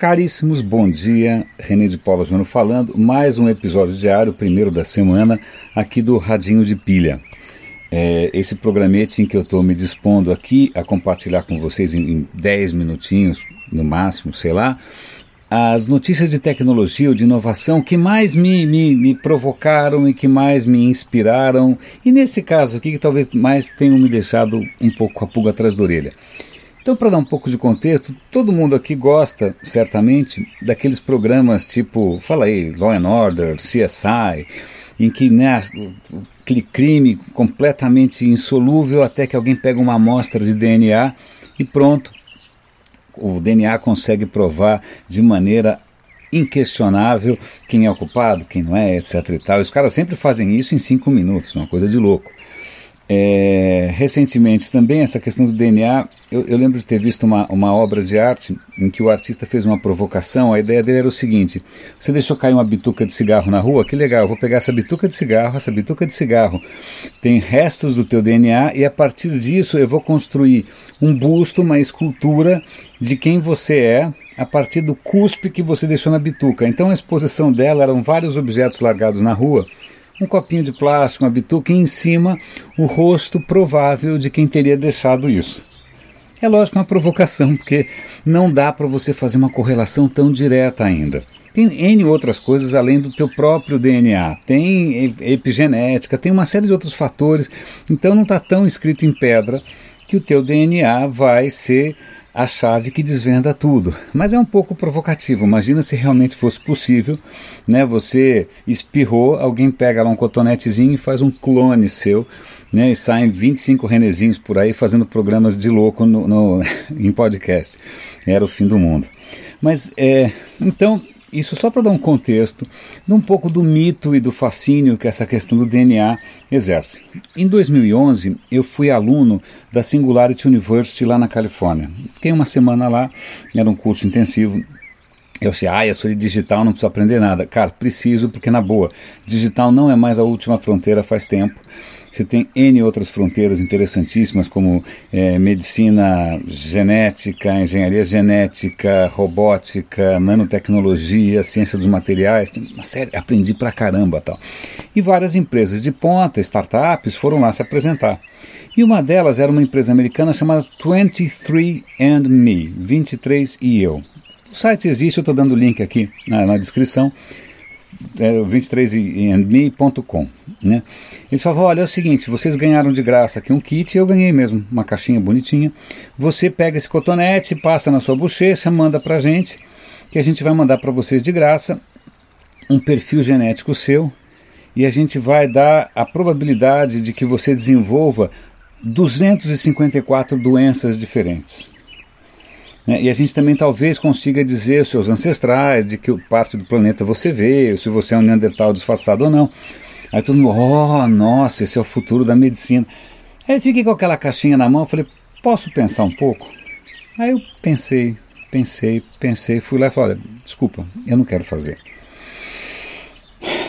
Caríssimos, bom dia. René de Paula Júnior falando. Mais um episódio diário, primeiro da semana, aqui do Radinho de Pilha. É, esse programete em que eu estou me dispondo aqui a compartilhar com vocês em, em 10 minutinhos, no máximo, sei lá, as notícias de tecnologia ou de inovação que mais me, me, me, provocaram e que mais me inspiraram, e nesse caso aqui que talvez mais tenham me deixado um pouco a pulga atrás da orelha. Então, para dar um pouco de contexto, todo mundo aqui gosta, certamente, daqueles programas tipo, fala aí, Law and Order, CSI, em que né, aquele crime completamente insolúvel até que alguém pega uma amostra de DNA e pronto, o DNA consegue provar de maneira inquestionável quem é o culpado, quem não é, etc. E, tal. os caras sempre fazem isso em cinco minutos, uma coisa de louco. É, recentemente também essa questão do DNA, eu, eu, lembro de ter visto uma, uma obra de arte em que o artista fez uma provocação. A ideia dele era o seguinte: você deixou cair uma bituca de cigarro na rua, que legal, vou pegar essa bituca de cigarro, essa bituca de cigarro tem restos do teu DNA e a partir disso eu vou construir um busto, uma escultura de quem você é a partir do cuspe que você deixou na bituca. Então a exposição dela eram vários objetos largados na rua um copinho de plástico, uma bituca e em cima o rosto provável de quem teria deixado isso. É lógico uma provocação, porque não dá para você fazer uma correlação tão direta ainda. Tem N outras coisas além do teu próprio DNA, tem epigenética, tem uma série de outros fatores, então não está tão escrito em pedra que o teu DNA vai ser a chave que desvenda tudo. Mas é um pouco provocativo. Imagina se realmente fosse possível, né? Você espirrou, alguém pega lá um cotonetezinho e faz um clone seu, né? E saem 25 renezinhos por aí fazendo programas de louco no, no em podcast. Era o fim do mundo. Mas é, então isso só para dar um contexto de um pouco do mito e do fascínio que essa questão do DNA exerce. Em 2011, eu fui aluno da Singularity University lá na Califórnia. Fiquei uma semana lá, era um curso intensivo. Eu sei, ah, eu sou de digital, não preciso aprender nada. Cara, preciso, porque na boa, digital não é mais a última fronteira faz tempo. Você tem N outras fronteiras interessantíssimas, como é, medicina genética, engenharia genética, robótica, nanotecnologia, ciência dos materiais. Tem uma série, aprendi pra caramba tal. E várias empresas de ponta, startups, foram lá se apresentar. E uma delas era uma empresa americana chamada 23 and Me, 23 e eu. O site existe, eu estou dando o link aqui na, na descrição é, 23andme.com. Né? Eles falavam: olha, é o seguinte, vocês ganharam de graça aqui um kit, eu ganhei mesmo, uma caixinha bonitinha. Você pega esse cotonete, passa na sua bochecha, manda pra gente, que a gente vai mandar para vocês de graça um perfil genético seu e a gente vai dar a probabilidade de que você desenvolva 254 doenças diferentes. Né? E a gente também talvez consiga dizer os seus ancestrais, de que parte do planeta você veio, se você é um Neandertal disfarçado ou não. Aí todo mundo, oh, nossa, esse é o futuro da medicina. Aí fiquei com aquela caixinha na mão, falei, posso pensar um pouco? Aí eu pensei, pensei, pensei, fui lá e falei, olha, desculpa, eu não quero fazer.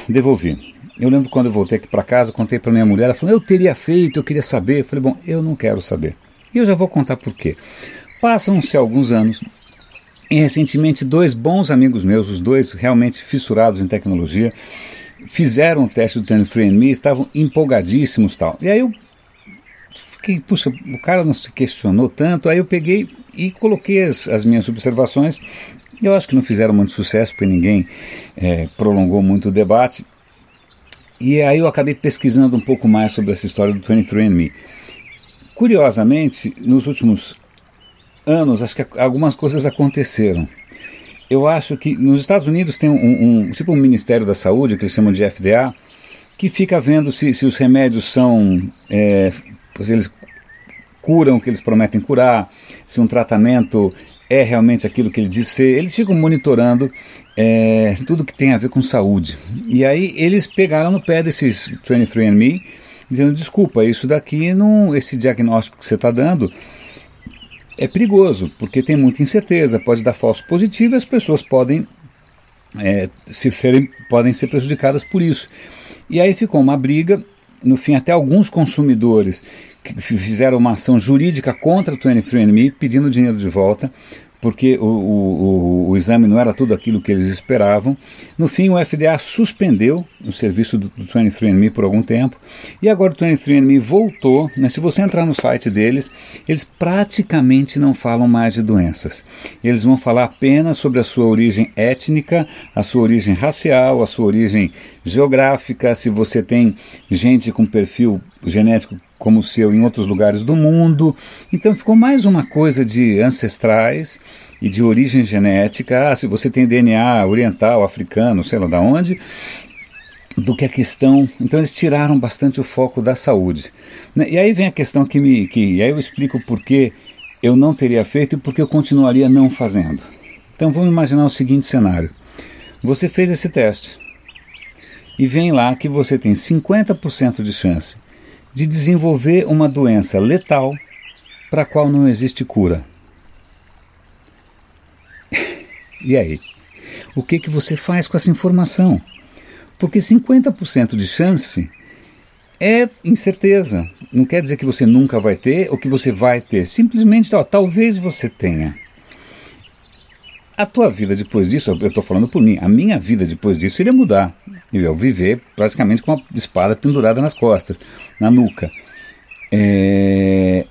Devolvi. Eu lembro quando eu voltei aqui para casa, contei para minha mulher, ela falou, eu teria feito, eu queria saber. Eu falei, bom, eu não quero saber. E eu já vou contar por quê. Passam-se alguns anos e recentemente dois bons amigos meus, os dois realmente fissurados em tecnologia, fizeram o teste do 23andMe e estavam empolgadíssimos tal. E aí eu fiquei, puxa, o cara não se questionou tanto, aí eu peguei e coloquei as, as minhas observações. Eu acho que não fizeram muito sucesso, porque ninguém é, prolongou muito o debate. E aí eu acabei pesquisando um pouco mais sobre essa história do 23andMe. Curiosamente, nos últimos anos, acho que algumas coisas aconteceram. Eu acho que nos Estados Unidos tem um, um tipo um Ministério da Saúde, que eles chamam de FDA, que fica vendo se, se os remédios são. É, eles curam o que eles prometem curar, se um tratamento é realmente aquilo que ele diz ser. Eles ficam monitorando é, tudo que tem a ver com saúde. E aí eles pegaram no pé desses 23andMe, dizendo: desculpa, isso daqui, não, esse diagnóstico que você está dando é perigoso, porque tem muita incerteza, pode dar falso positivo e as pessoas podem, é, se serem, podem ser prejudicadas por isso. E aí ficou uma briga, no fim até alguns consumidores fizeram uma ação jurídica contra o 23andMe, pedindo dinheiro de volta, porque o, o, o, exame não era tudo aquilo que eles esperavam. No fim, o FDA suspendeu o serviço do, do 23andMe por algum tempo, e agora o 23andMe voltou. Né? Se você entrar no site deles, eles praticamente não falam mais de doenças. Eles vão falar apenas sobre a sua origem étnica, a sua origem racial, a sua origem geográfica, se você tem gente com perfil genético como o seu em outros lugares do mundo. Então ficou mais uma coisa de ancestrais e de origem genética. Ah, se você tem DNA oriental, africano, sei lá da onde, do que a questão. Então eles tiraram bastante o foco da saúde. Né, e aí vem a questão que me. Que, e aí eu explico por que eu não teria feito e por que eu continuaria não fazendo. Então vamos imaginar o seguinte cenário. Você fez esse teste e vem lá que você tem 50% de chance de desenvolver uma doença letal para a qual não existe cura. e aí? O que, que você faz com essa informação? Porque 50% de chance é incerteza. Não quer dizer que você nunca vai ter ou que você vai ter. Simplesmente, ó, talvez você tenha. A tua vida depois disso, eu estou falando por mim, a minha vida depois disso iria mudar. Eu viver praticamente com uma espada pendurada nas costas, na nuca. É...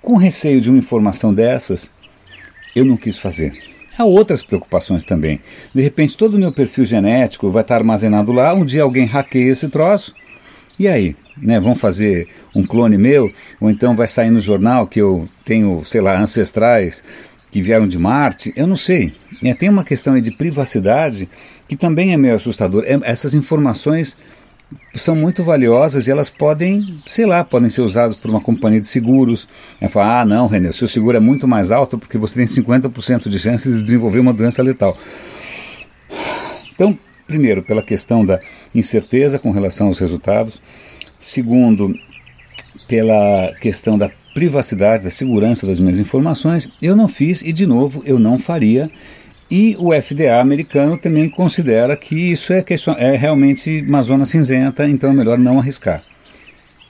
Com receio de uma informação dessas, eu não quis fazer. Há outras preocupações também. De repente, todo o meu perfil genético vai estar armazenado lá. Um dia alguém hackeia esse troço. E aí? Né, vão fazer um clone meu? Ou então vai sair no jornal que eu tenho, sei lá, ancestrais que vieram de Marte, eu não sei. É, tem uma questão de privacidade que também é meio assustador. É, essas informações são muito valiosas e elas podem, sei lá, podem ser usadas por uma companhia de seguros. É falar, ah, não, René, o seu seguro é muito mais alto porque você tem 50% de chance de desenvolver uma doença letal. Então, primeiro, pela questão da incerteza com relação aos resultados. Segundo, pela questão da privacidade, da segurança das minhas informações, eu não fiz e, de novo, eu não faria. E o FDA americano também considera que isso é, é realmente uma zona cinzenta, então é melhor não arriscar.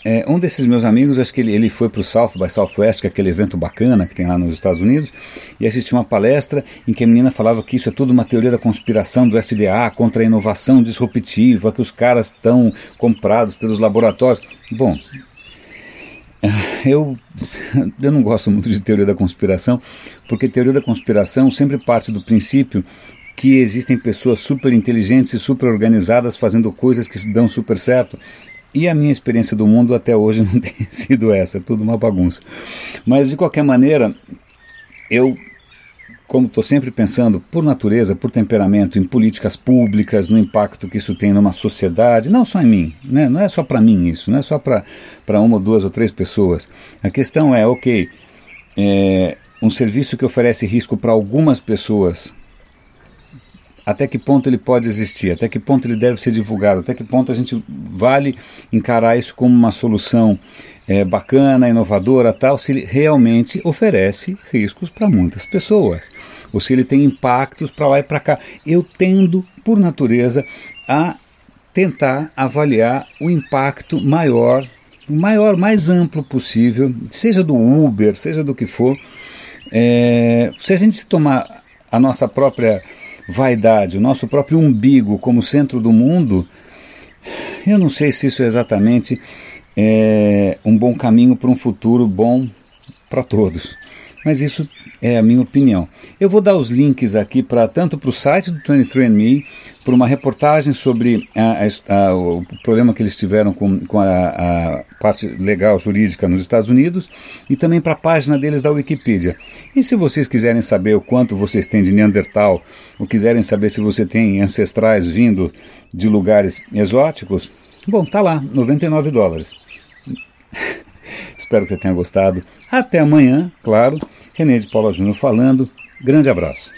É, um desses meus amigos, acho que ele, ele foi para o South by Southwest, que é aquele evento bacana que tem lá nos Estados Unidos, e assistiu uma palestra em que a menina falava que isso é tudo uma teoria da conspiração do FDA contra a inovação disruptiva, que os caras estão comprados pelos laboratórios. Bom, eu, eu não gosto muito de teoria da conspiração, porque teoria da conspiração sempre parte do princípio que existem pessoas super inteligentes e super organizadas fazendo coisas que dão super certo. E a minha experiência do mundo até hoje não tem sido essa, é tudo uma bagunça. Mas de qualquer maneira, eu como estou sempre pensando, por natureza, por temperamento, em políticas públicas, no impacto que isso tem numa sociedade, não só em mim, né? não é só para mim isso, não é só para uma, duas ou três pessoas. A questão é, ok, é, um serviço que oferece risco para algumas pessoas, até que ponto ele pode existir, até que ponto ele deve ser divulgado, até que ponto a gente vale encarar isso como uma solução é, bacana, inovadora, tal, se ele realmente oferece riscos para muitas pessoas, ou se ele tem impactos para lá e para cá. Eu tendo, por natureza, a tentar avaliar o impacto maior, o maior, mais amplo possível, seja do Uber, seja do que for. É, se a gente tomar a nossa própria vaidade, o nosso próprio umbigo como centro do mundo, eu não sei se isso é exatamente é, um bom caminho para um futuro bom para todos. Mas isso é a minha opinião. Eu vou dar os links aqui para tanto para o site do 23andMe, para uma reportagem sobre a, a, o problema que eles tiveram com, com a, a, parte legal jurídica nos Estados Unidos e também para a página deles da Wikipedia. E se vocês quiserem saber o quanto vocês têm de Neandertal, ou quiserem saber se você tem ancestrais vindo de lugares exóticos, bom, tá lá, 99 dólares. Espero que você tenha gostado. Até amanhã, claro. René de Paula Júnior falando. Grande abraço.